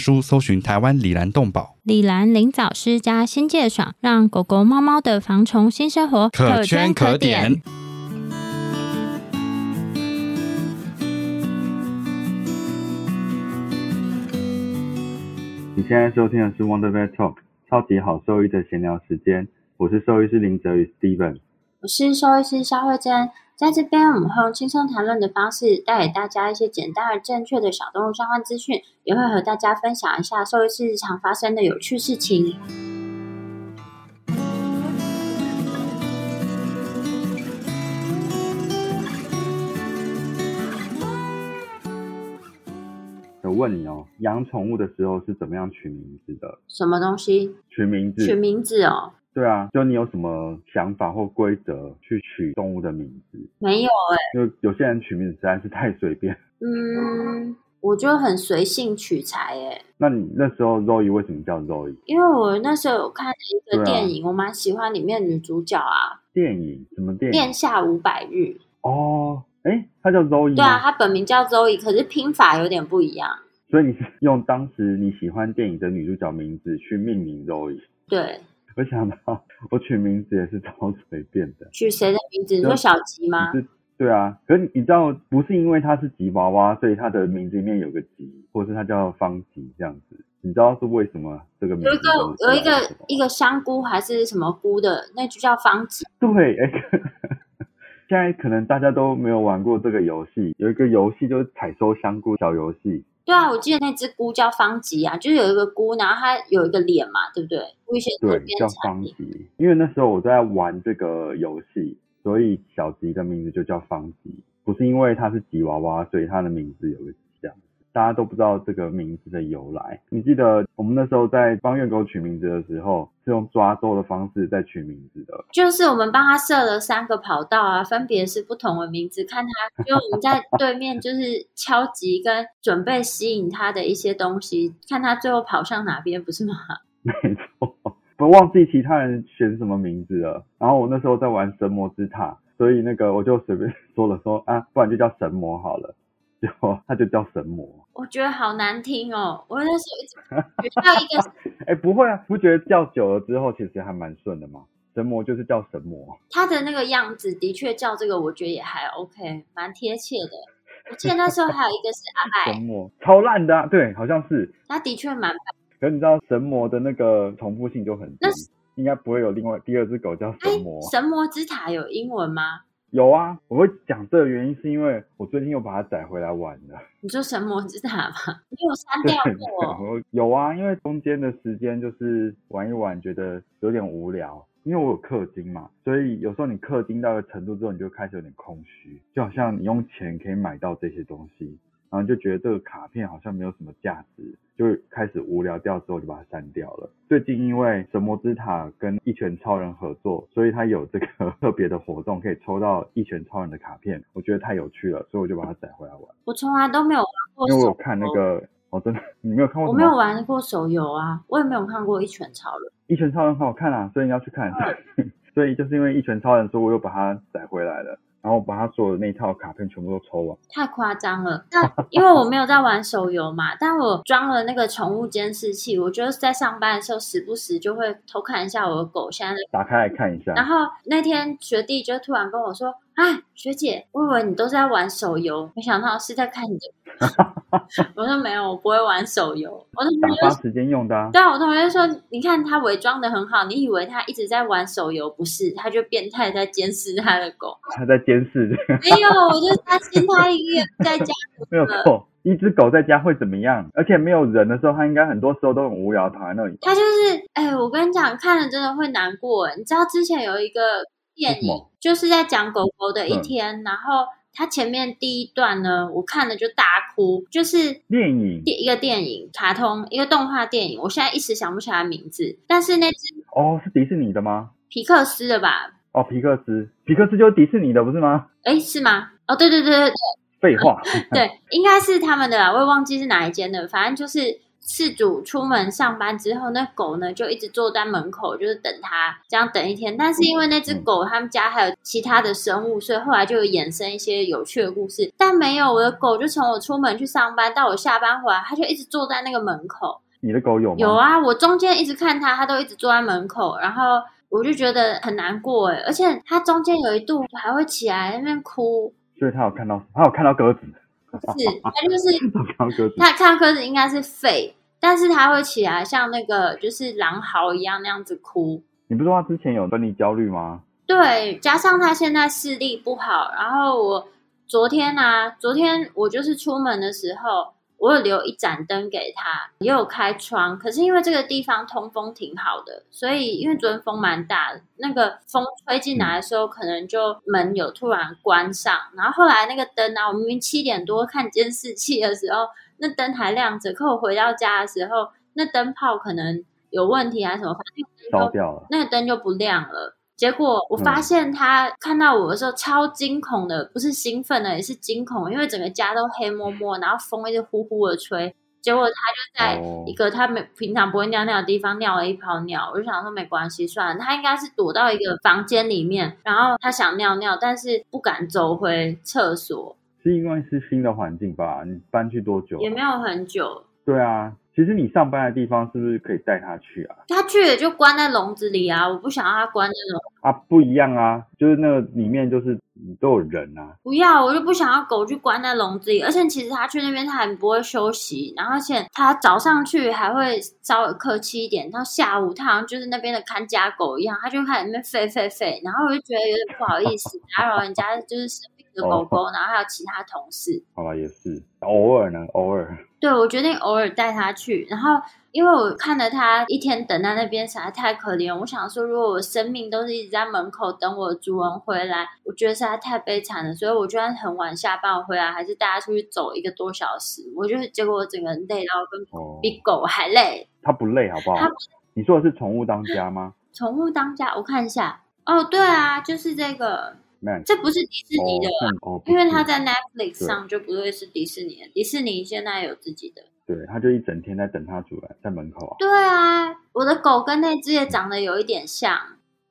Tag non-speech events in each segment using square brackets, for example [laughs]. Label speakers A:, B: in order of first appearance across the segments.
A: 书搜寻台湾李兰动保。
B: 李兰林藻虱加新界爽，让狗狗、猫猫的防虫新生活
A: 可圈可点。
C: 你现在收听的是 Wonder Vet Talk，超级好兽医的闲聊时间。我是兽医师林哲宇 Steven，
B: 我是兽医师肖慧珍。在这边，我们会用轻松谈论的方式，带给大家一些简单而正确的小动物相关资讯，也会和大家分享一下兽医师日常发生的有趣事情。
C: 我问你哦，养宠物的时候是怎么样取名字的？
B: 什么东西？
C: 取名字？
B: 取名字哦？
C: 对啊，就你有什么想法或规则去取动物的名字？
B: 没有哎，
C: 就有些人取名字实在是太随便。[laughs]
B: 嗯，我就很随性取材哎。
C: 那你那时候 Zoe 为什么叫 Zoe？
B: 因为我那时候有看一个电影，我蛮喜欢里面女主角啊。
C: 电影什么电影？
B: 殿下五百日。
C: 哦。哎，她叫 Zoe。
B: 对啊，她本名叫 Zoe，可是拼法有点不一样。
C: 所以你是用当时你喜欢电影的女主角名字去命名 Zoe？
B: 对。
C: 我想到我取名字也是超随便的。
B: 取谁的名字？你说小吉吗？
C: 对啊，可是你知道，不是因为他是吉娃娃，所以他的名字里面有个吉，或是他叫方吉这样子。你知道是为什么这个名字？有
B: 一个有一个一个香菇还是什么菇的，那就叫方吉。
C: 对，哎。[laughs] 现在可能大家都没有玩过这个游戏，有一个游戏就是采收香菇小游戏。
B: 对啊，我记得那只菇叫方吉啊，就是有一个菇，然后它有一个脸嘛，对不对？
C: 对，叫方吉。因为那时候我在玩这个游戏，所以小吉的名字就叫方吉，不是因为它是吉娃娃，所以它的名字有个。大家都不知道这个名字的由来。你记得我们那时候在帮院狗取名字的时候，是用抓周的方式在取名字的。
B: 就是我们帮他设了三个跑道啊，分别是不同的名字，看他，就我们在对面就是敲击跟准备吸引他的一些东西，看他最后跑向哪边，不是吗？
C: 没错，我忘记其他人选什么名字了。然后我那时候在玩神魔之塔，所以那个我就随便说了说啊，不然就叫神魔好了。就他就叫神魔，
B: 我觉得好难听哦。我那时候一直 [laughs] 叫一个，
C: 哎，不会啊，不觉得叫久了之后其实还蛮顺的吗？神魔就是叫神魔，
B: 他的那个样子的确叫这个，我觉得也还 OK，蛮贴切的。我记得那时候还有一个是阿 [laughs]
C: 爱神魔，超烂的，对，好像是。
B: 他的确蛮，
C: 可你知道神魔的那个重复性就很低，应该不会有另外第二只狗叫神魔。
B: 神魔之塔有英文吗？
C: 有啊，我会讲这个原因是因为我最近又把它载回来玩了。
B: 你说神魔之塔吗？你有删掉过？[laughs]
C: 有啊，因为中间的时间就是玩一玩，觉得有点无聊。因为我有氪金嘛，所以有时候你氪金到一个程度之后，你就开始有点空虚，就好像你用钱可以买到这些东西。然后就觉得这个卡片好像没有什么价值，就开始无聊掉，之后就把它删掉了。最近因为神魔之塔跟一拳超人合作，所以他有这个 [laughs] 特别的活动，可以抽到一拳超人的卡片，我觉得太有趣了，所以我就把它载回来玩。
B: 我从来都没有玩过，
C: 因为我有看那个，哦，真的，[laughs] 你没有看过？
B: 我没有玩过手游啊，我也没有看过一拳超人。
C: 一拳超人很好看啊，所以你要去看。[laughs] 所以就是因为一拳超人，所以我又把它载回来了。然后把他所有的那套卡片全部都抽完，
B: 太夸张了。那因为我没有在玩手游嘛，但我装了那个宠物监视器，我觉得在上班的时候时不时就会偷看一下我的狗现在
C: 打开来看一下。
B: 然后那天学弟就突然跟我说：“哎，学姐，我以为你都是在玩手游，没想到是在看你的 [laughs] 我说没有，我不会玩手游。我同
C: 打
B: 学就
C: 发时间用的啊。
B: 对啊，我同学说，你看他伪装的很好，你以为他一直在玩手游，不是？他就变态在监视他的狗。
C: 他在监视，
B: 没有，我就担心他一个人在家。[laughs]
C: 没有错。一只狗在家会怎么样？而且没有人的时候，它应该很多时候都很无聊，躺在那里。
B: 他就是，哎、我跟你讲，看了真的会难过。哎，你知道之前有一个电影就是在讲狗狗的一
C: 嗯
B: 天，然后它前面第一段呢，我看了就大哭，就是
C: 电影
B: 第一个电影、卡通、一个动画电影，我现在一时想不起来名字，但是那只
C: 哦，是迪士尼的吗？
B: 皮克斯的吧？
C: 哦，皮克斯，皮克斯就是迪士尼的，不是吗？
B: 哎，是吗？哦，对对对对对
C: 废话，[laughs]
B: 对，应该是他们的啦，我也忘记是哪一间的，反正就是。事主出门上班之后，那狗呢就一直坐在门口，就是等他，这样等一天。但是因为那只狗，他们家还有其他的生物，所以后来就有衍生一些有趣的故事。但没有我的狗，就从我出门去上班到我下班回来，它就一直坐在那个门口。
C: 你的狗有吗？
B: 有啊，我中间一直看它，它都一直坐在门口，然后我就觉得很难过哎，而且它中间有一度还会起来那边哭，
C: 所以它有看到，它有看到鸽子，
B: 是它就是 [laughs]
C: 他看到鸽子。
B: 他看到鸽子应该是吠，但是他会起来像那个就是狼嚎一样那样子哭。
C: 你不是说他之前有分离焦虑吗？
B: 对，加上他现在视力不好，然后我昨天啊，昨天我就是出门的时候，我有留一盏灯给他，也有开窗，可是因为这个地方通风挺好的，所以因为昨天风蛮大的，那个风吹进来的时候，可能就门有突然关上，然后后来那个灯啊，我明明七点多看监视器的时候，那灯还亮着，可我回到家的时候，那灯泡可能有问题还是什么，反正那个灯就
C: 烧掉了。
B: 那个灯就不亮了。结果我发现他看到我的时候超惊恐的，不是兴奋的，也是惊恐，因为整个家都黑摸摸，然后风一直呼呼的吹。结果他就在
C: 哦
B: 一个他没平常不会尿尿的地方尿了一泡尿，我就想说没关系，算了，他应该是躲到一个房间里面，然后他想尿尿，但是不敢走回厕所，
C: 是因为是新的环境吧？你搬去多久啊？
B: 也没有很久。
C: 对啊，其实你上班的地方是不是可以带它去啊？
B: 他去了就关在笼子里啊，我不想让他关在笼。
C: 啊，不一样啊，就是那个里面就是都有人啊。
B: 不要，我就不想要狗去关在笼子里。而且其实它去那边它很不会休息，然后而且它早上去还会稍微客气一点，到下午它好像就是那边的看家狗一样，它就开始那边吠吠吠，然后我就觉得有点不好意思打扰人家就是的狗狗，然后还有其他同事。
C: 好吧，也是偶尔呢，偶尔。
B: 对，我决定偶尔带它去，然后因为我看着它一天等在那边实在太可怜，我想说，如果我生命都是一直在门口等我的主人回来，我觉得实在太悲惨了，所以我就算很晚下班我回来，还是带它出去走一个多小时。我就结果我整个人累到跟
C: 哦，
B: 比狗还累。
C: 它不累好不好
B: 它？
C: 你说的是宠物当家吗
B: 宠物当家，我看一下，哦，对啊，就是这个，
C: ？Man，
B: 这不是迪士尼的，因为它在 Netflix 上就不会是迪士尼的，迪士尼现在有自己的。
C: 对，它就一整天在等它主人在门口啊。
B: 对啊，我的狗跟那只也长得有一点像。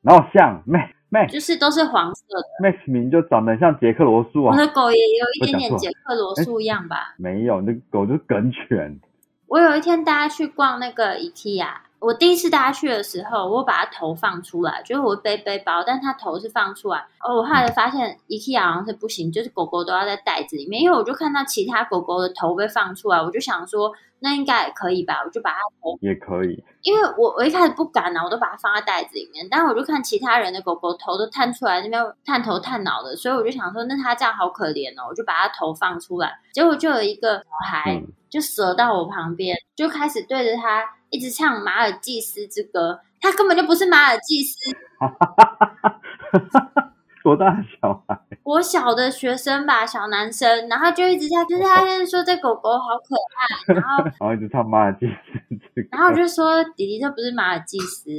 C: 然后像 Max Max
B: 就是都是黄色的。
C: Max 名就长得像杰克罗素啊，
B: 我的狗也有一点点杰克罗素样吧。
C: 没有，那狗就是梗犬。
B: 我有一天带它去逛那个 IKEA，我第一次带它去的时候，我把它头放出来，就是我背背包，但它头是放出来。哦，我后来发现一起好像是不行，就是狗狗都要在袋子里面，因为我就看到其他狗狗的头被放出来，我就想说那应该也可以吧，我就把它头
C: 也可以，
B: 因为我我一开始不敢啊，我都把它放在袋子里面，但是我就看其他人的狗狗头都探出来，那边探头探脑的，所以我就想说，那它这样好可怜哦，我就把它头放出来，结果就有一个小孩
C: 嗯，
B: 就折到我旁边，就开始对着它一直唱马尔济斯之歌，它根本就不是马尔济斯，[laughs] [laughs]
C: 多大的小孩？
B: 我小的学生吧，小男生，然后就一直在，就是他就是说这狗狗好可爱，然后 [laughs]
C: 然后一直唱马尔济斯之歌，
B: 然后我就说弟弟这不是马尔济斯，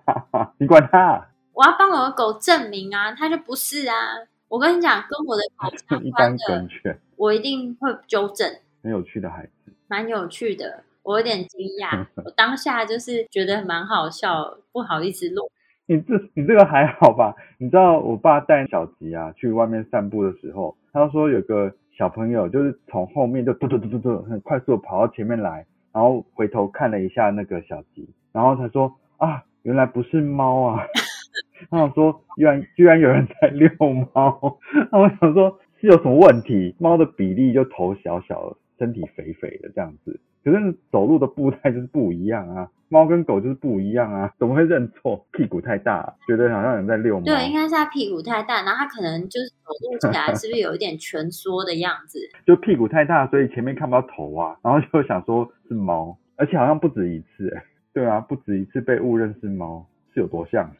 B: [laughs]
C: 你管他，
B: 我要帮我的狗证明啊，他就不是啊。我跟你讲，跟我的狗相
C: 一般
B: 关的，
C: 梗犬，
B: 我一定会纠正，
C: 很有趣的孩子。
B: 蛮有趣的。我有点惊讶，我当下就是觉得蛮好笑，不好意思录。
C: 你这你这个还好吧？你知道我爸带小吉啊去外面散步的时候，他说有个小朋友就是从后面就嘟嘟嘟嘟嘟很快速的跑到前面来，然后回头看了一下那个小吉，然后他说啊，原来不是猫啊。[laughs] 他想说，居然居然有人在遛猫，那我想说是有什么问题？猫的比例就头小小，身体肥肥的这样子。可是走路的步态就是不一样啊，猫跟狗就是不一样啊，怎么会认错？屁股太大，觉得好像人在遛猫。
B: 对，应该是它屁股太大，然后它可能就是走路起来是不是有一点蜷缩的样子？[laughs]
C: 就屁股太大，所以前面看不到头啊，然后就想说是猫，而且好像不止一次，哎，对啊，不止一次被误认是猫，是有多像？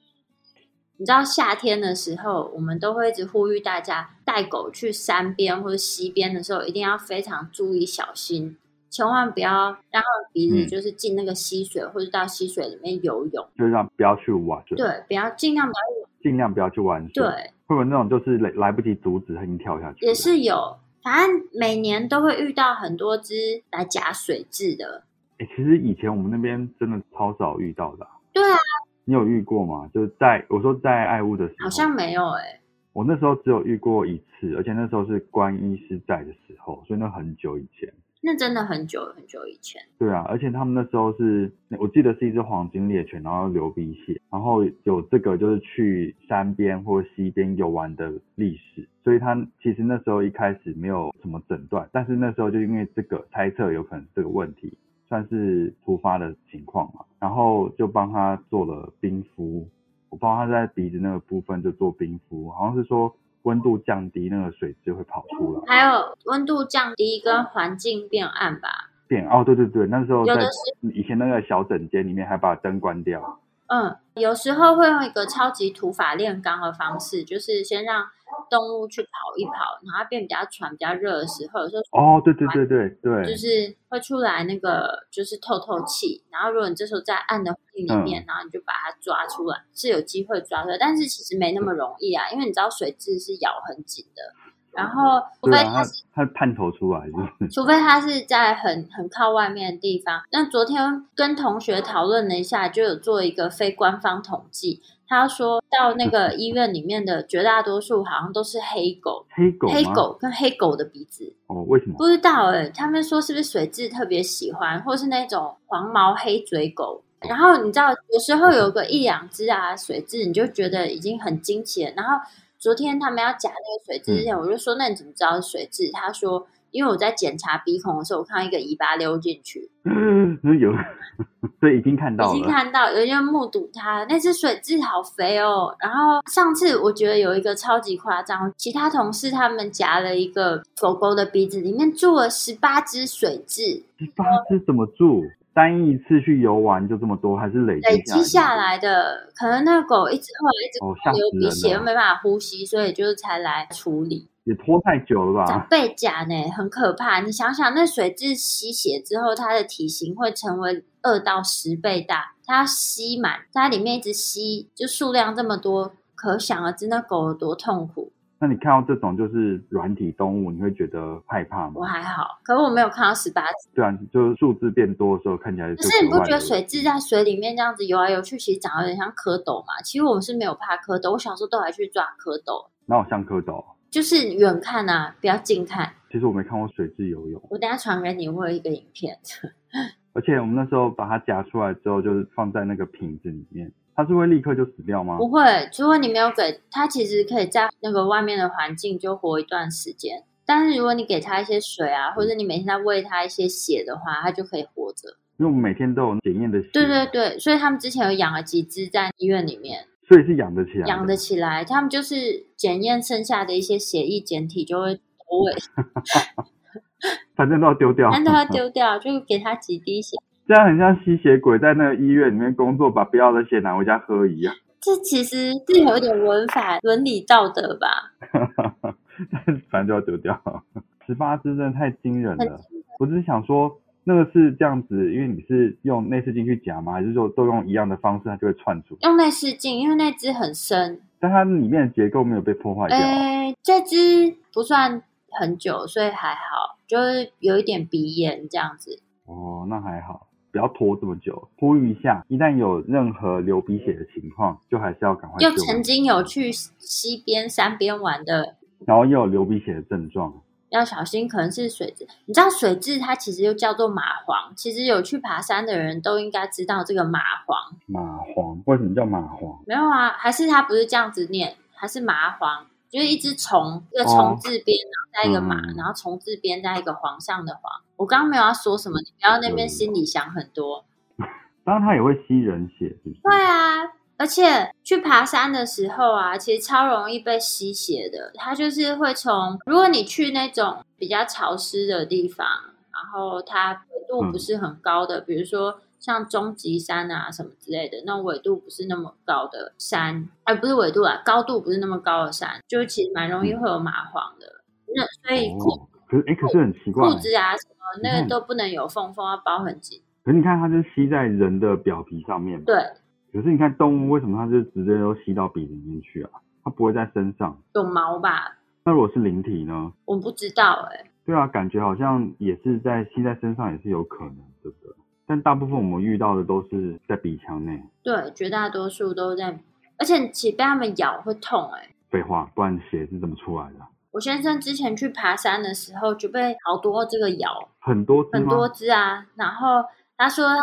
B: 你知道夏天的时候，我们都会一直呼吁大家带狗去山边或者溪边的时候，一定要非常注意小心。千万不要让鼻子就是进那个溪水，或者到溪水里面游泳，
C: 就是让不要去玩。
B: 对，不要尽量不要
C: 尽量不要去玩水。
B: 对，
C: 会有那种就是来来不及阻止，它已经跳下去。
B: 也是有，反正每年都会遇到很多只来假水蛭的。
C: 哎，其实以前我们那边真的超少遇到的。
B: 对啊，
C: 你有遇过吗？就是在我说在爱屋的时候，
B: 好像没有哎。
C: 我那时候只有遇过一次，而且那时候是关医师在的时候，所以那很久以前。
B: 那真的很久很久以前。
C: 对啊，而且他们那时候是，我记得是一只黄金猎犬，然后流鼻血，然后有这个就是去山边或溪边游玩的历史，所以他其实那时候一开始没有什么诊断，但是那时候就因为这个猜测有可能这个问题，算是突发的情况嘛，然后就帮他做了冰敷，我帮他在鼻子那个部分就做冰敷，好像是说。温度降低，那个水质会跑出来。
B: 还有温度降低跟环境变暗吧。
C: 变哦，对对对，那时候在以前那个小整间里面还把灯关掉。
B: 嗯，有时候会用一个超级土法炼钢的方式，就是先让动物去跑一跑，然后变比较喘、比较热的时候，有时候
C: 哦，对对对对对，
B: 就是会出来那个就是透透气，然后如果你这时候在暗的环境里面，然后你就把它抓出来，是有机会抓出来，但是其实没那么容易啊，因为你知道水蛭是咬很紧的。然后，除非它是
C: 它探头出来，[laughs]
B: 除非它是在很很靠外面的地方。那昨天跟同学讨论了一下，就有做一个非官方统计，他说到那个医院里面的绝大多数好像都是黑狗，
C: 黑狗，
B: 黑狗跟黑狗的鼻子
C: 哦，为什么？
B: 不知道哎，他们说是不是水蛭特别喜欢，或是那种黄毛黑嘴狗？然后你知道，有时候有个一两只啊水蛭，你就觉得已经很惊奇了，然后。昨天他们要夹那个水蛭之前，我就说：“那你怎么知道是水蛭？”他说：“因为我在检查鼻孔的时候，我看到一个尾巴溜进去。”
C: 嗯，有，[laughs] 所以已经看到了，
B: 已经看到，有人目睹它。那只水蛭好肥哦。然后上次我觉得有一个超级夸张，其他同事他们夹了一个狗狗的鼻子，里面住了十八只水蛭。
C: 十八只怎么住？单一次去游玩就这么多，还是累积
B: 累积下来的？可能那个狗一直后来一直流鼻血，又没办法呼吸，所以就是才来处理。
C: 也拖太久了吧？
B: 背甲呢，很可怕。你想想，那水蛭吸血之后，它的体型会成为二到十倍大，它吸满，它里面一直吸，就数量这么多，可想而知那狗有多痛苦。
C: 那你看到这种就是软体动物，你会觉得害怕吗？
B: 我还好，可是我没有看到十八只。
C: 对啊，就是数字变多的时候，看起来。
B: 可是你不觉得水蛭在水里面这样子游来游去，其实长得有点像蝌蚪嘛？其实我们是没有怕蝌蚪，我小时候都还去抓蝌蚪。
C: 哪有像蝌蚪？
B: 就是远看啊，不要近看。
C: 其实我没看过水质游泳。
B: 我等下传给你，我有一个影片。[laughs]
C: 而且我们那时候把它夹出来之后，就是放在那个瓶子里面。它是会立刻就死掉吗？
B: 不会，如果你没有给它，其实可以在那个外面的环境就活一段时间。但是如果你给它一些水啊，或者你每天在喂它一些血的话，它就可以活着。
C: 因为我们每天都有检验的血。
B: 对对对，所以他们之前有养了几只在医院里面，
C: 所以是养得起来。
B: 养得起来，他们就是检验剩下的一些血液检体就会投喂。[laughs]
C: 反正都要丢掉，
B: 反正都要丢掉，[laughs] 就给他几滴血。
C: 这样很像吸血鬼在那个医院里面工作，把不要的血拿回家喝一样。[laughs]
B: 这其实是有点文法伦理道德吧？
C: 反正就要丢掉。十八只真的太惊人了。我只是想说，那个是这样子，因为你是用内视镜去夹吗？还是说都用一样的方式，它就会串出？
B: 用内视镜，因为那只很深，
C: 但它里面的结构没有被破坏掉。
B: 哎，这只不算很久，所以还好，就是有一点鼻炎这样子。
C: 哦，那还好。不要拖这么久，呼吁一下，一旦有任何流鼻血的情况，就还是要赶快。
B: 又曾经有去西边、山边玩的，
C: 然后又有流鼻血的症状，
B: 要小心，可能是水蛭。你知道水蛭它其实又叫做蚂蟥，其实有去爬山的人都应该知道这个蚂蟥。
C: 蚂蟥为什么叫蚂蟥？
B: 没有啊，还是它不是这样子念，还是蚂蟥。就是一只虫，一个
C: 哦
B: 虫字边，然后再一个马，
C: 嗯
B: 然后虫字边再一个皇上的皇。我刚刚没有要说什么，你不要那边心里想很多。[laughs]
C: 当然它也会吸人血，是不是？
B: 对啊，而且去爬山的时候啊，其实超容易被吸血的。它就是会从，如果你去那种比较潮湿的地方，然后它纬度不是很高的，比如说像终极山啊什么之类的，那种纬度不是那么高的山，而、不是纬度啊，高度不是那么高的山，就其实蛮容易会有蚂蟥的。那所以裤
C: 哦，可是哎，可是很奇怪
B: 裤，子啊什么那个都不能有缝，缝要包很紧。
C: 可是你看它就是吸在人的表皮上面。
B: 对，
C: 可是你看动物为什么它就直接都吸到鼻子里面去啊？它不会在身上。
B: 有毛吧？
C: 那如果是灵体呢？
B: 我不知道哎、
C: 对啊，感觉好像也是在吸在身上也是有可能，对不对？但大部分我们遇到的都是在鼻腔内。
B: 对，绝大多数都在，而且其实被它们咬会痛哎、
C: 废话，不然血是怎么出来的？
B: 我先生之前去爬山的时候就被好多这个咬，
C: 很多？
B: 很多只啊。然后他说他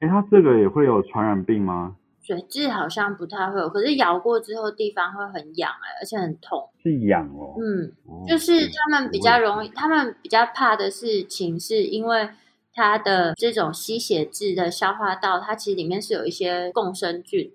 C: 哎，他这个也会有传染病吗？
B: 水蛭好像不太会有，可是咬过之后地方会很痒哎、而且很痛。
C: 是痒哦。
B: 嗯，
C: 哦
B: 就是他们比较容易，他们比较怕的事情是因为它的这种吸血质的消化道，它其实里面是有一些共生菌。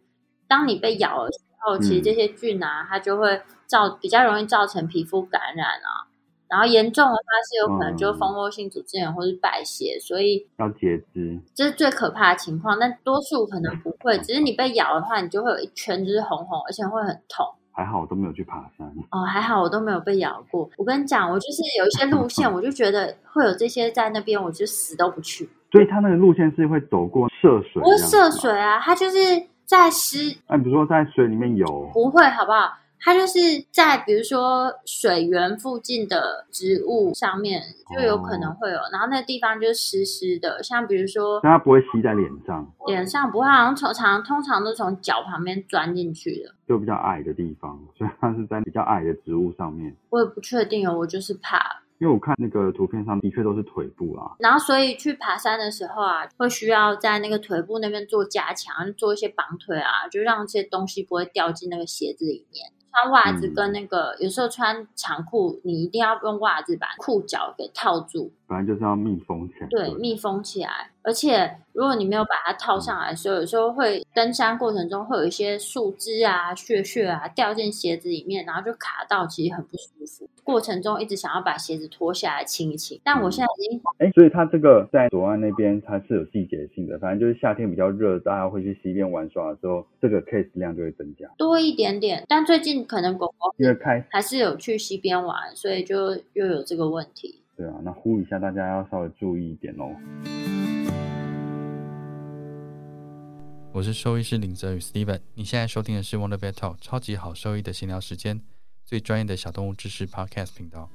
B: 当你被咬的时候，其实这些菌啊，它就会造比较容易造成皮肤感染啊。然后严重的话是有可能就蜂窝性组织炎或是败血，所以
C: 要截肢。
B: 这是最可怕的情况。但多数可能不会，只是你被咬的话，你就会有一圈就是红红，而且会很痛。
C: 还好我都没有去爬山。
B: 哦，还好我都没有被咬过。我跟你讲，我就是有一些路线，[laughs] 我就觉得会有这些在那边，我就死都不去。
C: 所以它那个路线是会走过涉水，
B: 不会涉。水啊，它就是在湿，
C: 那、比如说在水里面游，
B: 不会好不好？它就是在比如说水源附近的植物上面就有可能会有，然后那个地方就是湿湿的，像比如说
C: 但它不会吸在脸上，
B: 脸上不会，好像从常通常都从脚旁边钻进去的。
C: 就比较矮的地方，[laughs] 所以它是在比较矮的植物上面。
B: 我也不确定哦，我就是怕。
C: 因为我看那个图片上的确都是腿部啊，
B: 然后所以去爬山的时候啊，会需要在那个腿部那边做加强，做一些绑腿啊，就让这些东西不会掉进那个鞋子里面。穿袜子跟那个、有时候穿长裤，你一定要用袜子把裤脚给套住，
C: 本来就是要密封起来。
B: 对，密封起来。而且如果你没有把它套上来的时候，有时候会登山过程中会有一些树枝啊、屑屑啊掉进鞋子里面，然后就卡到，其实很不舒服。过程中一直想要把鞋子脱下来清一清，但我现在已经
C: 哎，所以它这个在左岸那边它是有季节性的，反正就是夏天比较热，大家会去溪边玩耍的时候，这个 case 量就会增加。
B: 多一点点，但最近可能狗狗
C: 因为开
B: 还是有去溪边玩，所以就又有这个问题。
C: 对啊，那呼吁一下大家要稍微注意一点哦。
A: 我是兽医师林泽宇 Steven，你现在收听的是 Wonder Vet Talk 超级好兽医的闲聊时间，最专业的小动物知识 Podcast 频道。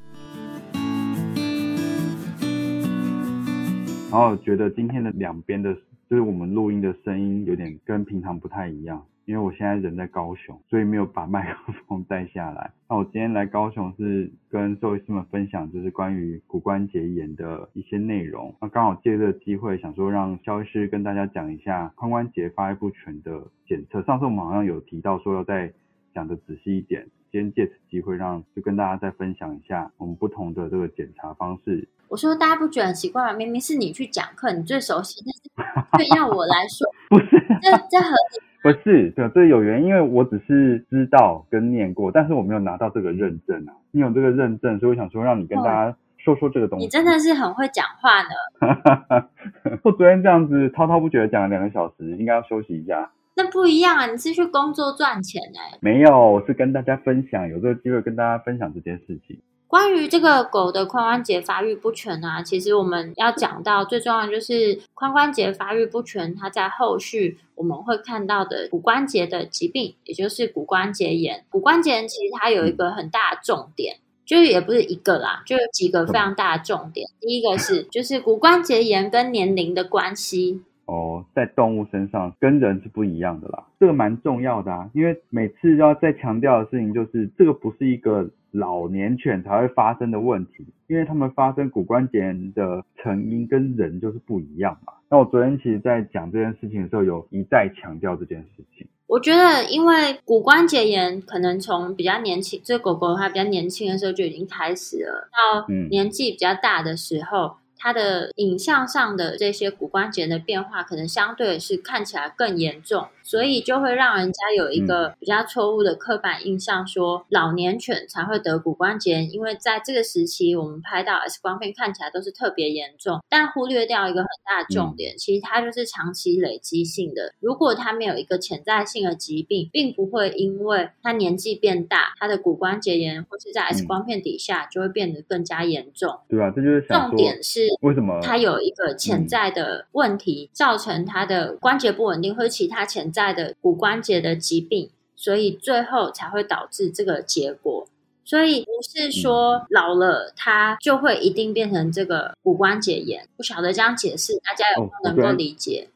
C: 然后觉得今天的两边的，就是我们录音的声音有点跟平常不太一样，因为我现在人在高雄，所以没有把麦 [laughs] 克风带下来。那我今天来高雄是跟兽医师们分享，就是关于骨关节炎的一些内容。那刚好借这个机会，想说让肖医师跟大家讲一下髋关节发育不全的检测。上次我们好像有提到说要再讲的仔细一点，今天借此机会让就跟大家再分享一下我们不同的这个检查方式，
B: 我说大家不觉得很奇怪吗？明明是你去讲课，你最熟悉，但是却要我来说，[laughs]
C: 不是。
B: 这这合理
C: 不是，对，这有原因，因为我只是知道跟念过，但是我没有拿到这个认证啊。你有这个认证，所以我想说让你跟大家说说这个东西。
B: 你真的是很会讲话呢。[laughs]
C: 我昨天这样子滔滔不绝讲了两个小时，应该要休息一下。
B: 那不一样啊！你是去工作赚钱哎、
C: 没有，我是跟大家分享，有这个机会跟大家分享这件事情。
B: 关于这个狗的髋关节发育不全啊，其实我们要讲到最重要的就是髋关节发育不全，它在后续我们会看到的骨关节的疾病，也就是骨关节炎。骨关节炎其实它有一个很大的重点。就是也不是一个啦，就有几个非常大的重点。第一个是，就是骨关节炎跟年龄的关系。
C: 哦，在动物身上跟人是不一样的啦，这个蛮重要的啊，因为每次要再强调的事情就是，这个不是一个老年犬才会发生的问题，因为它们发生骨关节炎的成因跟人就是不一样嘛。那我昨天其实在讲这件事情的时候，有一再强调这件事情，
B: 我觉得，因为骨关节炎可能从比较年轻，这狗狗它比较年轻的时候就已经开始了，到
C: 嗯
B: 年纪比较大的时候，它的影像上的这些骨关节的变化，可能相对是看起来更严重，所以就会让人家有一个比较错误的刻板印象，说老年犬才会得骨关节炎，因为在这个时期我们拍到 X 光片看起来都是特别严重，但忽略掉一个很大的重点，其实它就是长期累积性的。如果它没有一个潜在性的疾病，并不会因为它年纪变大，它的骨关节炎或是在 X 光片底下就会变得更加严重。
C: 对啊，这就是想
B: 重点是
C: 为什么
B: 它有一个潜在的问题，造成它的关节不稳定或者其他潜在的骨关节的疾病，所以最后才会导致这个结果。所以不是说老了他就会一定变成这个骨关节炎。不晓得这样解释，大家有没
C: 哦
B: 有能够理解？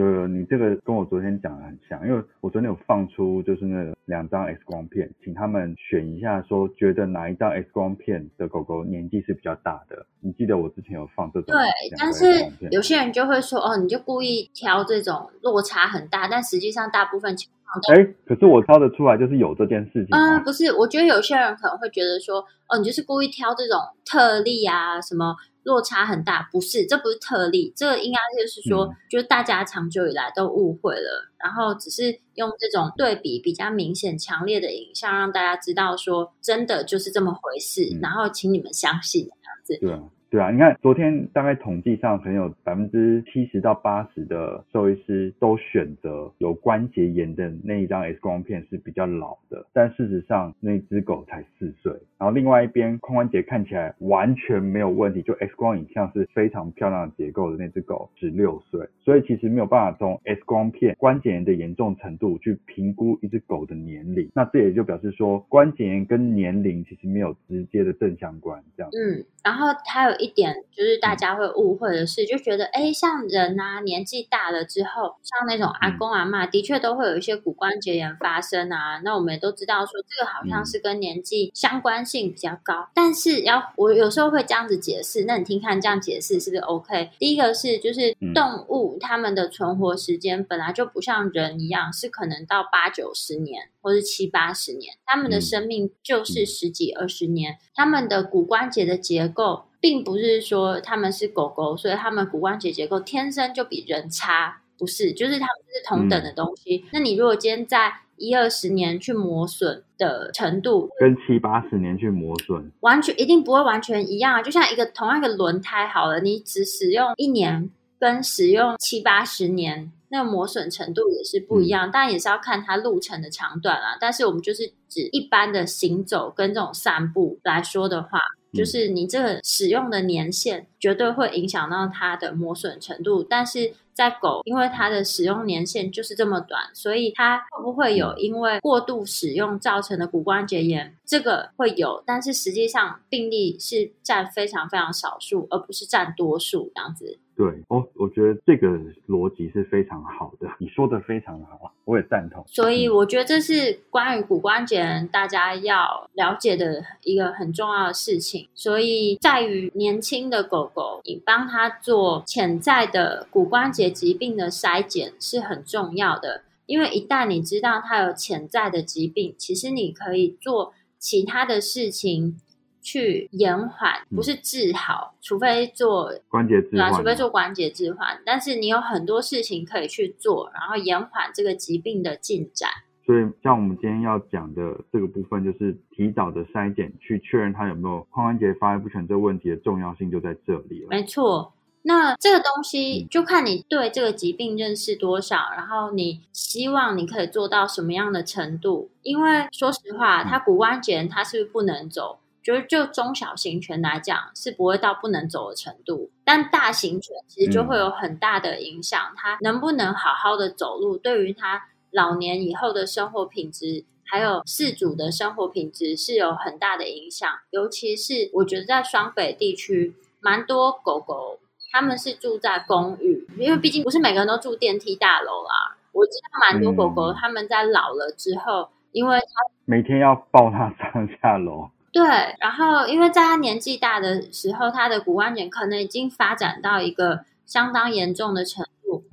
C: 有有，你这个跟我昨天讲的很像，因为我昨天有放出就是那两张 X 光片，请他们选一下，说觉得哪一张 X 光片的狗狗年纪是比较大的。你记得我之前有放这种
B: 对，但是有些人就会说，哦，你就故意挑这种落差很大，但实际上大部分情况
C: 哎，可是我挑得出来，就是有这件事情
B: 嗯，
C: 啊。
B: 不是，我觉得有些人可能会觉得说，哦，你就是故意挑这种特例啊，什么落差很大，不是，这不是特例，这个应该就是说，
C: 嗯
B: 就是大家长久以来都误会了，然后只是用这种对比比较明显、强烈的影像，让大家知道说，真的就是这么回事，
C: 嗯
B: 然后请你们相信。
C: 对啊，对啊，你看昨天大概统计上，可能有百分之七十到八十的兽医师都选择有关节炎的那一张 X 光片是比较老的，但事实上那只狗才四岁，然后另外一边髋关节看起来完全没有问题，就 X 光影像是非常漂亮的结构的那只狗只六岁，所以其实没有办法从 X 光片关节炎的严重程度去评估一只狗的年龄，那这也就表示说关节炎跟年龄其实没有直接的正相关，这样。
B: 嗯，然后它有一点就是大家会误会的是，就觉得哎，像人啊，年纪大了之后，像那种阿公阿妈，的确都会有一些骨关节炎发生啊。那我们也都知道说，这个好像是跟年纪相关性比较高。但是要我有时候会这样子解释，那你听看这样解释是不是 OK？第一个是就是
C: 嗯
B: 动物它们的存活时间本来就不像人一样，是可能到八九十年或是七八十年，它们的
C: 嗯
B: 生命就是十几二十年，它们的骨关节的结构。并不是说它们是狗狗，所以它们骨关节结构天生就比人差，不是，就是它们是同等的东西。那你如果今天在一二十年去磨损的程度，
C: 跟七八十年去磨损，
B: 完全一定不会完全一样啊。就像一个同样一个轮胎好了，你只使用一年跟使用七八十年，那个磨损程度也是不一样。当然也是要看它路程的长短啦。但是我们就是指一般的行走跟这种散步来说的话。就是你这个使用的年限绝对会影响到它的磨损程度，但是在狗，因为它的使用年限就是这么短，所以它会不会有因为过度使用造成的骨关节炎？这个会有，但是实际上病例是占非常非常少数，而不是占多数这样子。
C: 对哦，我觉得这个逻辑是非常好的，你说的非常好，我也赞同。
B: 所以我觉得这是关于骨关节炎大家要了解的一个很重要的事情。所以在于年轻的狗狗，你帮它做潜在的骨关节疾病的筛检是很重要的，因为一旦你知道它有潜在的疾病，其实你可以做其他的事情。去延缓，不是治好，除非做
C: 关节置换，
B: 除非做关节置换。但是你有很多事情可以去做，然后延缓这个疾病的进展。
C: 所以像我们今天要讲的这个部分，就是提早的筛检，去确认他有没有髋关节发育不全这个问题的重要性就在这里了。
B: 没错。那这个东西
C: 嗯
B: 就看你对这个疾病认识多少，然后你希望你可以做到什么样的程度。因为说实话，他骨关节他是不是不能走？就是就中小型犬来讲，是不会到不能走的程度，但大型犬其实就会有很大的影响。它能不能好好的走路，对于它老年以后的生活品质，还有饲主的生活品质是有很大的影响。尤其是我觉得在双北地区，蛮多狗狗他们是住在公寓，因为毕竟不是每个人都住电梯大楼啦。我知道蛮多狗狗
C: 嗯
B: 他们在老了之后，因为
C: 每天要抱它上下楼，
B: 对，然后因为在他年纪大的时候，他的骨关节可能已经发展到一个相当严重的程度。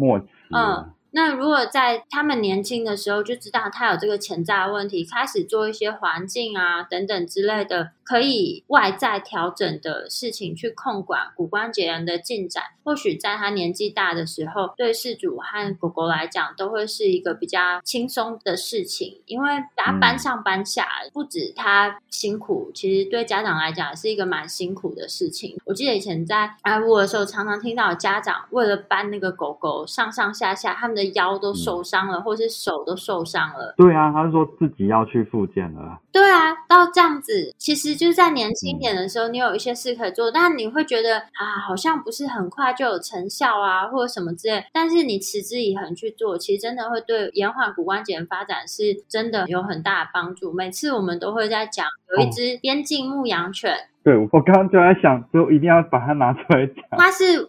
B: 嗯
C: 了。
B: 那如果在他们年轻的时候就知道他有这个潜在的问题，开始做一些环境啊等等之类的可以外在调整的事情去控管骨关节炎的进展，或许在他年纪大的时候，对事主和狗狗来讲都会是一个比较轻松的事情，因为他搬上搬下，不止他辛苦，其实对家长来讲是一个蛮辛苦的事情。我记得以前在安屋的时候，常常听到家长为了搬那个狗狗上上下下，他们的腰都受伤了，或是手都受伤了。
C: 对啊，他是说自己要去复健了。
B: 对啊，到这样子，其实就是在年轻点的时候，你有一些事可以做，但你会觉得啊，好像不是很快就有成效啊，或者什么之类。但是你持之以恒去做，其实真的会对延缓骨关节的发展是真的有很大的帮助。每次我们都会在讲，有一只边境牧羊犬，
C: 对我刚刚就在想，就一定要把它拿出来讲。
B: 它是。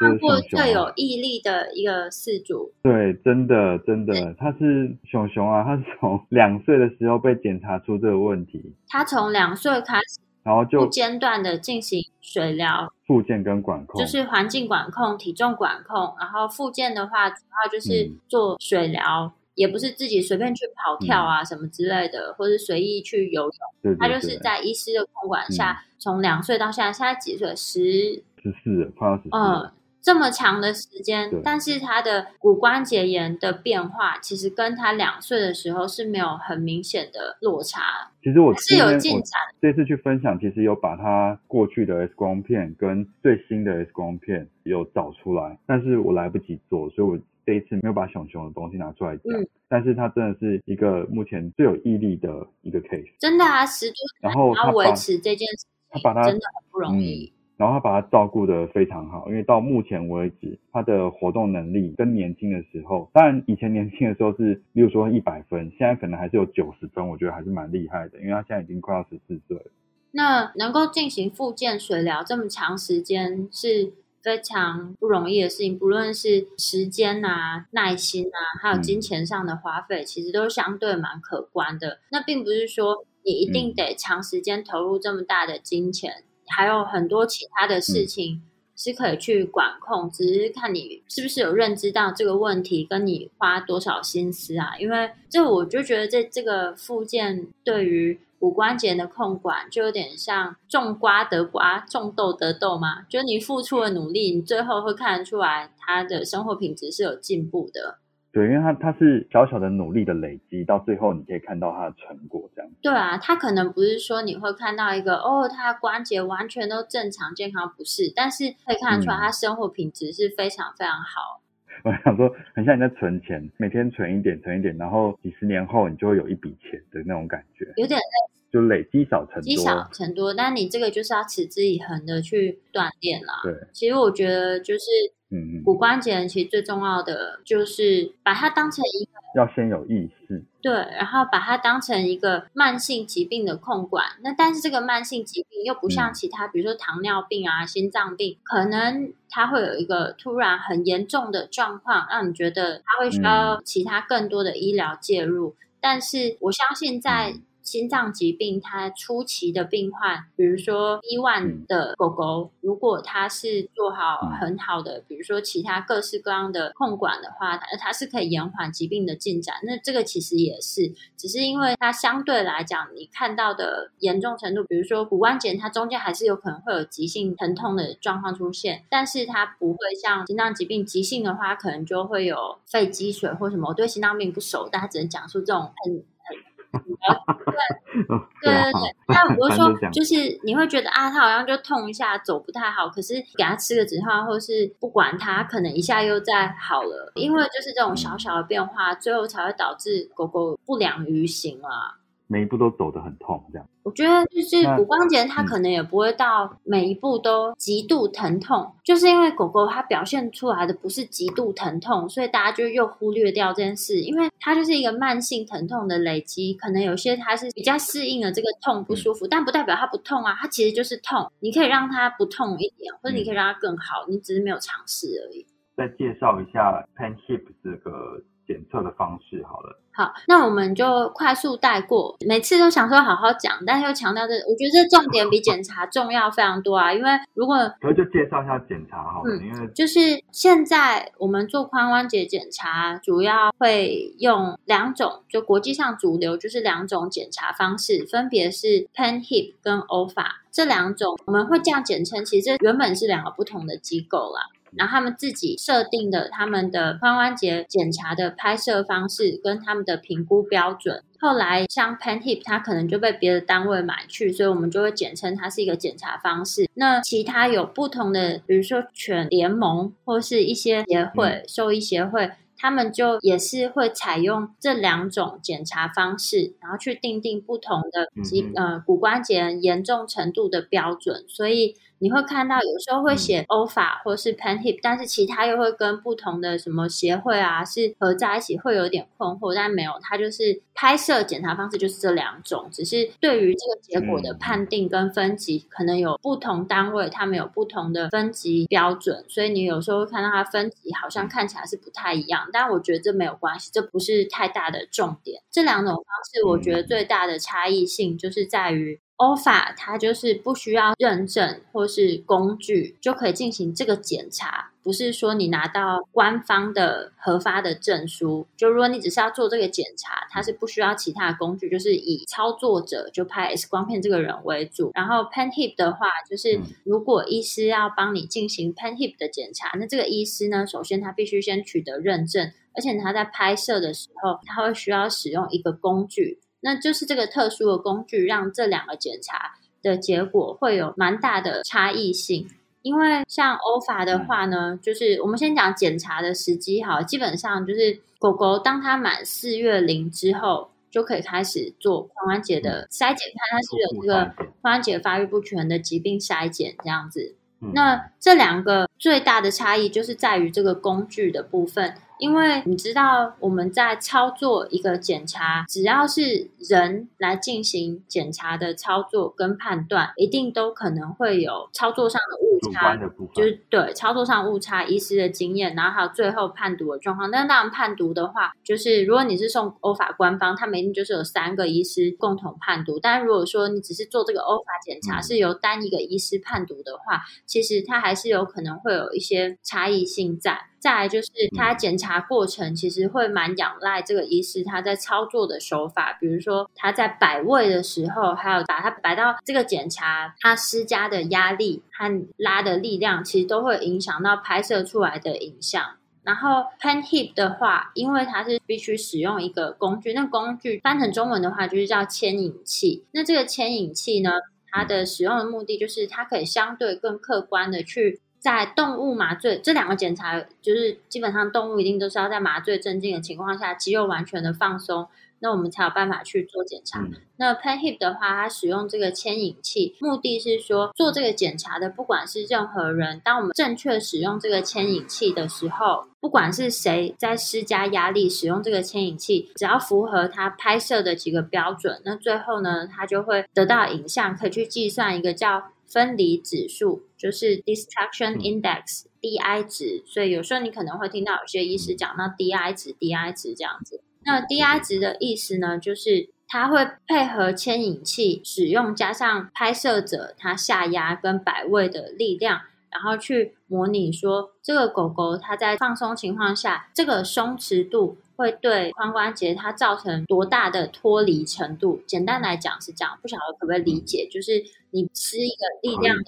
B: 看过最有毅力的一个饲主，
C: 对，真的真的，他是熊熊啊，他是从两岁的时候被检查出这个问题，
B: 他从两岁开始，
C: 然后就
B: 不间断的进行水疗、
C: 复健跟管控，
B: 就。是环境管控、体重管控，然后复健的话，主要就是做水疗，也不是自己随便去跑跳啊什么之类的，或者随意去游泳，
C: 对，
B: 他就是在医师的控管下，从两岁到现在，现在几岁？十
C: 十四，快要十四，嗯。
B: 这么长的时间，但是他的骨关节炎的变化，其实跟他两岁的时候是没有很明显的落差。
C: 其实我
B: 是有进展。
C: 这次去分享，其实有把他过去的 X 光片跟最新的 X 光片有找出来，但是我来不及做，所以我这一次没有把熊熊的东西拿出来讲。但是他真的是一个目前最有毅力的一个 case。
B: 真的啊，十多
C: 然后
B: 他维持这件事，
C: 他把他
B: 真的很不容易。
C: 然后他把他照顾的非常好，因为到目前为止，他的活动能力跟年轻的时候，当然以前年轻的时候是，比如说一百分，现在可能还是有九十分，我觉得还是蛮厉害的，因为他现在已经快要十四岁了。
B: 那能够进行复健水疗这么长时间是非常不容易的事情，不论是时间啊、耐心啊，还有金钱上的花费，其实都相对蛮可观的。那并不是说你一定得长时间投入这么大的金钱。还有很多其他的事情是可以去管控，只是看你是不是有认知到这个问题，跟你花多少心思啊？因为这我就觉得这这个附件对于骨关节的控管，就有点像种瓜得瓜，种豆得豆嘛。就你付出的努力，你最后会看得出来，他的生活品质是有进步的。
C: 对，因为他他是小小的努力的累积，到最后你可以看到他的成果，这样。
B: 对啊，他可能不是说你会看到一个哦，他关节完全都正常健康，不是，但是可以看得出来他生活品质是非常非常好。[laughs]
C: 我想说，很像你在存钱，每天存一点，存一点，然后几十年后你就会有一笔钱的那种感觉。
B: 有点累，
C: 就累积少成多，
B: 积少成多。但你这个就是要持之以恒的去锻炼啦。
C: 对，
B: 其实我觉得就是。嗯，骨关节其实最重要的就是把它当成一个
C: 要先有意识，
B: 对，然后把它当成一个慢性疾病的控管。那但是这个慢性疾病又不像其他，比如说糖尿病啊、心脏病，可能它会有一个突然很严重的状况，让你觉得它会需要其他更多的医疗介入。但是我相信在。心脏疾病，它初期的病患，比如说伊万的狗狗，如果它是做好很好的，比如说其他各式各样的控管的话，它是可以延缓疾病的进展。那这个其实也是，只是因为它相对来讲，你看到的严重程度，比如说骨关节，它中间还是有可能会有急性疼痛的状况出现，但是它不会像心脏疾病急性的话，可能就会有肺积水或什么。我对心脏病不熟，但它只能讲述这种很。对 [laughs] 对对对，那我是说，就是你会觉得啊，他好像就痛一下，走不太好，可是给他吃个止痛，或是不管他，可能一下又再好了。因为就是这种小小的变化，最后才会导致狗狗不良于行啊。
C: 每一步都走得很痛，这样。
B: 我觉得就是骨关节，它可能也不会到每一步都极度疼痛，就是因为狗狗它表现出来的不是极度疼痛，所以大家就又忽略掉这件事，因为它就是一个慢性疼痛的累积。可能有些它是比较适应了这个痛不舒服，但不代表它不痛啊，它其实就是痛。你可以让它不痛一点，或者你可以让它更好，你只是没有尝试而已。
C: 再介绍一下 Pen Hip 这个检测的方式好了。
B: 好，那我们就快速带过，每次都想说好好讲，但又强调这，我觉得这重点比检查重要非常多啊。因为如果，
C: 可就介绍一下检查好了，因为
B: 就是现在我们做髋关节检查，主要会用两种，就国际上主流就是两种检查方式，分别是 Pen Hip 跟 OFA 这两种，我们会这样简称，其实原本是两个不同的机构啦。然后他们自己设定的他们的髋关节检查的拍摄方式跟他们的评估标准，后来像 Pen Hip 它可能就被别的单位买去，所以我们就会简称它是一个检查方式。那其他有不同的，比如说犬联盟或是一些协会、兽医协会，他们就也是会采用这两种检查方式，然后去定定不同的及呃骨关节严重程度的标准，所以。你会看到有时候会写 OFA 或是 Pen Hip，但是其他又会跟不同的什么协会啊是合在一起，会有点困惑。但没有，它就是拍摄检查方式就是这两种，只是对于这个结果的判定跟分级，可能有不同单位他们有不同的分级标准，所以你有时候会看到它分级好像看起来是不太一样。但我觉得这没有关系，这不是太大的重点。这两种方式，我觉得最大的差异性就是在于。OFA 它就是不需要认证或是工具就可以进行这个检查，不是说你拿到官方的核发的证书，就如果你只是要做这个检查，它是不需要其他工具，就是以操作者就拍 X 光片这个人为主。然后 Pen Hip 的话，就是如果医师要帮你进行 Pen Hip 的检查，那这个医师呢，首先他必须先取得认证，而且他在拍摄的时候，他会需要使用一个工具。那就是这个特殊的工具，让这两个检查的结果会有蛮大的差异性。因为像欧法的话呢，就是我们先讲检查的时机，哈，基本上就是狗狗当它满四月龄之后，就可以开始做髋关节的筛检，看它是有这个髋关节发育不全的疾病筛检这样子。那这两个最大的差异就是在于这个工具的部分。因为你知道，我们在操作一个检查，只要是人来进行检查的操作跟判断，一定都可能会有操作上的误差，就是对操作上误差、医师的经验，然后还有最后判读的状况。但当然判读的话，就是如果你是送欧法官方，他们一定就是有三个医师共同判读。但如果说你只是做这个欧法检查，是由单一个医师判读的话，其实它还是有可能会有一些差异性在。再来就是，他检查过程其实会蛮仰赖这个医师他在操作的手法，比如说他在摆位的时候，还有把它摆到这个检查，他施加的压力和拉的力量，其实都会影响到拍摄出来的影像。然后 Pen Hip 的话，因为它是必须使用一个工具，那工具翻成中文的话就是叫牵引器。那这个牵引器呢，它的使用的目的就是它可以相对更客观的去。在动物麻醉这两个检查，就是基本上动物一定都是要在麻醉镇静的情况下，肌肉完全的放松，那我们才有办法去做检查。那 Pen Hip 的话，它使用这个牵引器，目的是说做这个检查的，不管是任何人，当我们正确使用这个牵引器的时候，不管是谁在施加压力使用这个牵引器，只要符合它拍摄的几个标准，那最后呢，它就会得到影像，可以去计算一个叫。分离指数就是 Distraction Index（DI 值），所以有时候你可能会听到有些医师讲到 DI 值、DI 值这样子。那 DI 值的意思呢，就是它会配合牵引器使用，加上拍摄者他下压跟摆位的力量，然后去模拟说这个狗狗它在放松情况下，这个松弛度。会对髋关节它造成多大的脱离程度？简单来讲是这样，不晓得可不可以理解？就是你施一个力量的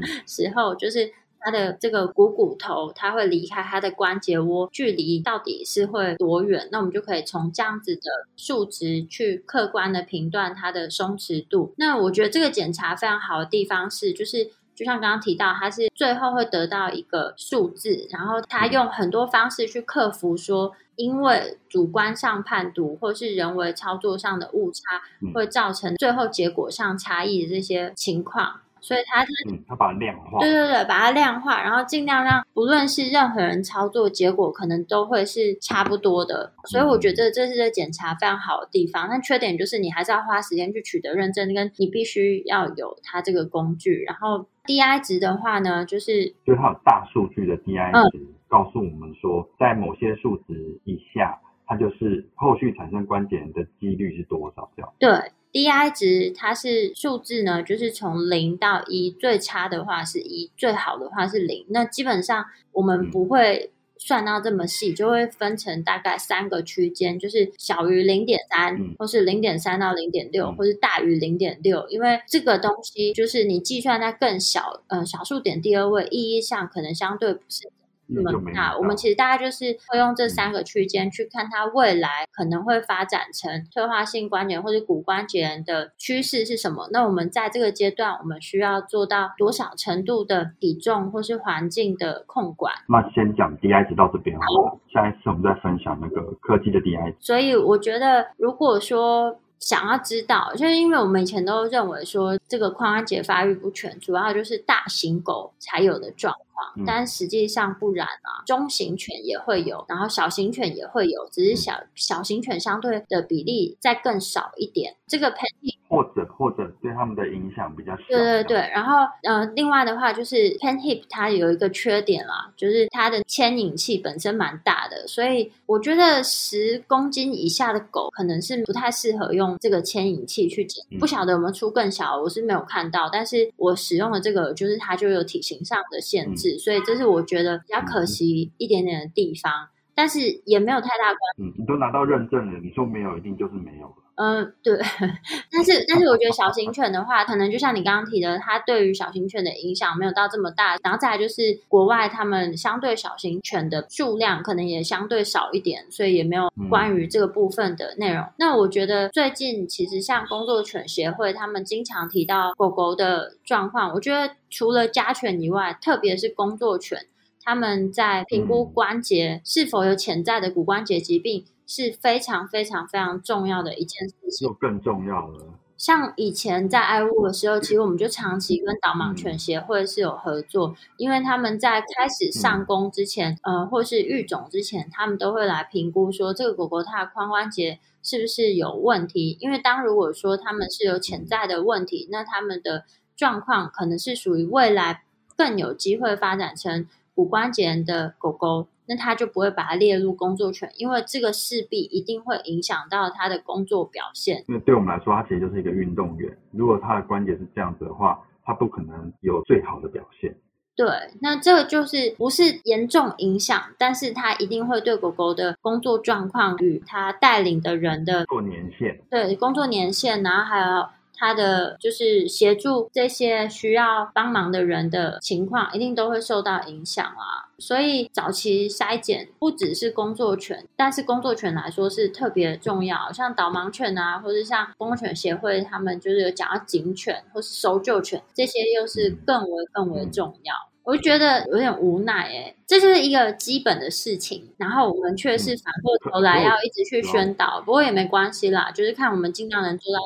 B: [laughs] 时候，就是它的这个股骨头它会离开它的关节窝，距离到底是会多远？那我们就可以从这样子的数值去客观的评断它的松弛度。那我觉得这个检查非常好的地方是，就是就像刚刚提到，他是最后会得到一个数字，然后他用很多方式去克服说。因为主观上判读或是人为操作上的误差，会造成最后结果上差异的这些情况，所以他
C: 嗯，他把它量化，
B: 对对对，把它量化，然后尽量让不论是任何人操作，结果可能都会是差不多的。所以我觉得这是这检查非常好的地方。但缺点就是你还是要花时间去取得认证，跟你必须要有它这个工具。然后 DI 值的话呢，就是
C: 就是它有大数据的 DI 值。告诉我们说，在某些数值以下，它就是后续产生关节炎的几率是多少？这样
B: 对。DI 值它是数字呢，就是从零到一，最差的话是一，最好的话是零。那基本上我们不会算到这么细，就会分成大概三个区间，就是小于零点三，或是零点三到零点六，或是大于零点六。因为这个东西就是你计算在更小，呃，小数点第二位，意义上可能相对不是。那么大，我们其实大概就是会用这三个区间去看它未来可能会发展成退化性关节或者骨关节炎的趋势是什么。那我们在这个阶段，我们需要做到多少程度的体重或是环境的控管？
C: 那先讲 DI 值到这边好了，下一次我们再分享那个科技的 DI。
B: 所以我觉得，如果说想要知道，就是因为我们以前都认为说这个髋关节发育不全，主要就是大型狗才有的状况，但实际上不然啊，中型犬也会有，然后小型犬也会有，只是小小型犬相对的比例再更少一点。这个喷嚏。
C: 或者或者对他们的影响比较小。
B: 对对对，然后呃，另外的话就是 Pen Hip 它有一个缺点啦，就是它的牵引器本身蛮大的，所以我觉得十公斤以下的狗可能是不太适合用这个牵引器去剪。不晓得有没有出更小，我是没有看到，但是我使用的这个就是它就有体型上的限制，所以这是我觉得比较可惜一点点的地方，但是也没有太大关
C: 系。嗯，你都拿到认证了，你说没有一定就是没有了。
B: 嗯，对，[laughs] 但是但是我觉得小型犬的话，可能就像你刚刚提的，它对于小型犬的影响没有到这么大。然后再来就是国外他们相对小型犬的数量可能也相对少一点，所以也没有关于这个部分的内容。那我觉得最近其实像工作犬协会，他们经常提到狗狗的状况。我觉得除了家犬以外，特别是工作犬，他们在评估关节是否有潜在的骨关节疾病。是非常非常非常重要的一件事情，
C: 就更重要了。
B: 像以前在爱物的时候，其实我们就长期跟导盲犬协会是有合作，因为他们在开始上工之前，呃，或是育种之前，他们都会来评估说这个狗狗它的髋关节是不是有问题。因为当如果说他们是有潜在的问题，那他们的状况可能是属于未来更有机会发展成骨关节炎的狗狗。那他就不会把它列入工作权，因为这个势必一定会影响到他的工作表现。
C: 因为对我们来说，他其实就是一个运动员。如果他的关节是这样子的话，他不可能有最好的表现。
B: 对，那这个就是不是严重影响，但是他一定会对狗狗的工作状况与他带领的人的
C: 工作年限，
B: 对工作年限，然后还有。他的就是协助这些需要帮忙的人的情况，一定都会受到影响啊。所以早期筛检不只是工作犬，但是工作犬来说是特别重要。像导盲犬啊，或者像工作犬协会，他们就是有讲到警犬或是搜救犬，这些又是更为更为重要。我就觉得有点无奈哎，这就是一个基本的事情，然后我们却是反过头来要一直去宣导。不过也没关系啦，就是看我们尽量能做到。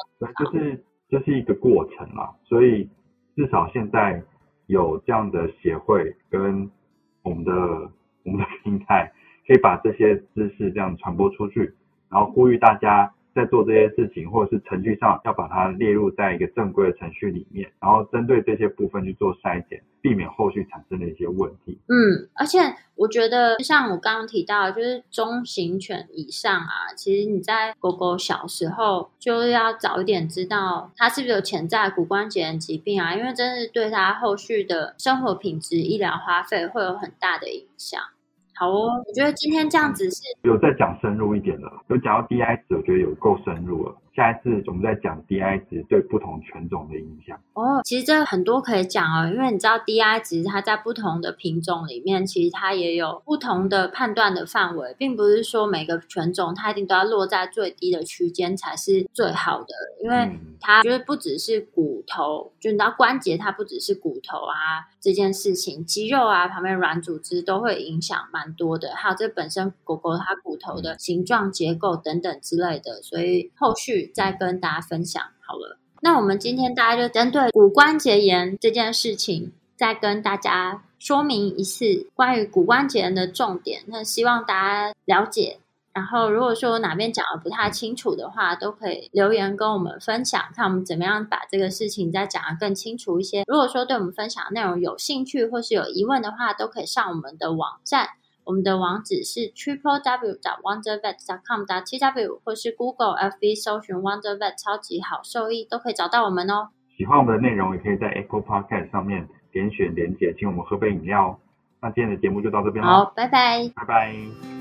C: 对，就是。这是一个过程嘛，所以至少现在有这样的协会跟我们的我们的平台，可以把这些知识这样传播出去，然后呼吁大家。在做这些事情，或者是程序上要把它列入在一个正规的程序里面，然后针对这些部分去做筛检，避免后续产生的一些问题。
B: 嗯，而且我觉得，像我刚刚提到，就是中型犬以上啊，其实你在狗狗小时候就要早一点知道它是不是有潜在骨关节疾病啊，因为真是对它后续的生活品质、医疗花费会有很大的影响。好哦，我觉得今天这样子是
C: 有在讲深入一点的，有讲到 DI 值，我觉得有够深入了。下一次我们再讲 DI 值对不同犬种的影响。
B: 哦，其实这很多可以讲哦，因为你知道 DI 值它在不同的品种里面，其实它也有不同的判断的范围，并不是说每个犬种它一定都要落在最低的区间才是最好的，因为它就是不只是骨头，就你知道关节它不只是骨头啊这件事情，肌肉啊旁边软组织都会影响蛮多的，还有这本身狗狗它骨头的形状结构等等之类的，所以后续。再跟大家分享好了，那我们今天大家就针对骨关节炎这件事情，再跟大家说明一次关于骨关节炎的重点。那希望大家了解。然后如果说哪边讲的不太清楚的话，都可以留言跟我们分享，看我们怎么样把这个事情再讲的更清楚一些。如果说对我们分享的内容有兴趣或是有疑问的话，都可以上我们的网站。我们的网址是 triple w 找 wondervet com 打 t w 或是 Google F B 搜寻 wondervet 超级好兽医都可以找到我们哦。
C: 喜欢我们的内容，也可以在 Apple Podcast 上面点选连结，请我们喝杯饮料。那今天的节目就到这边了，
B: 好，拜拜。
C: 拜拜。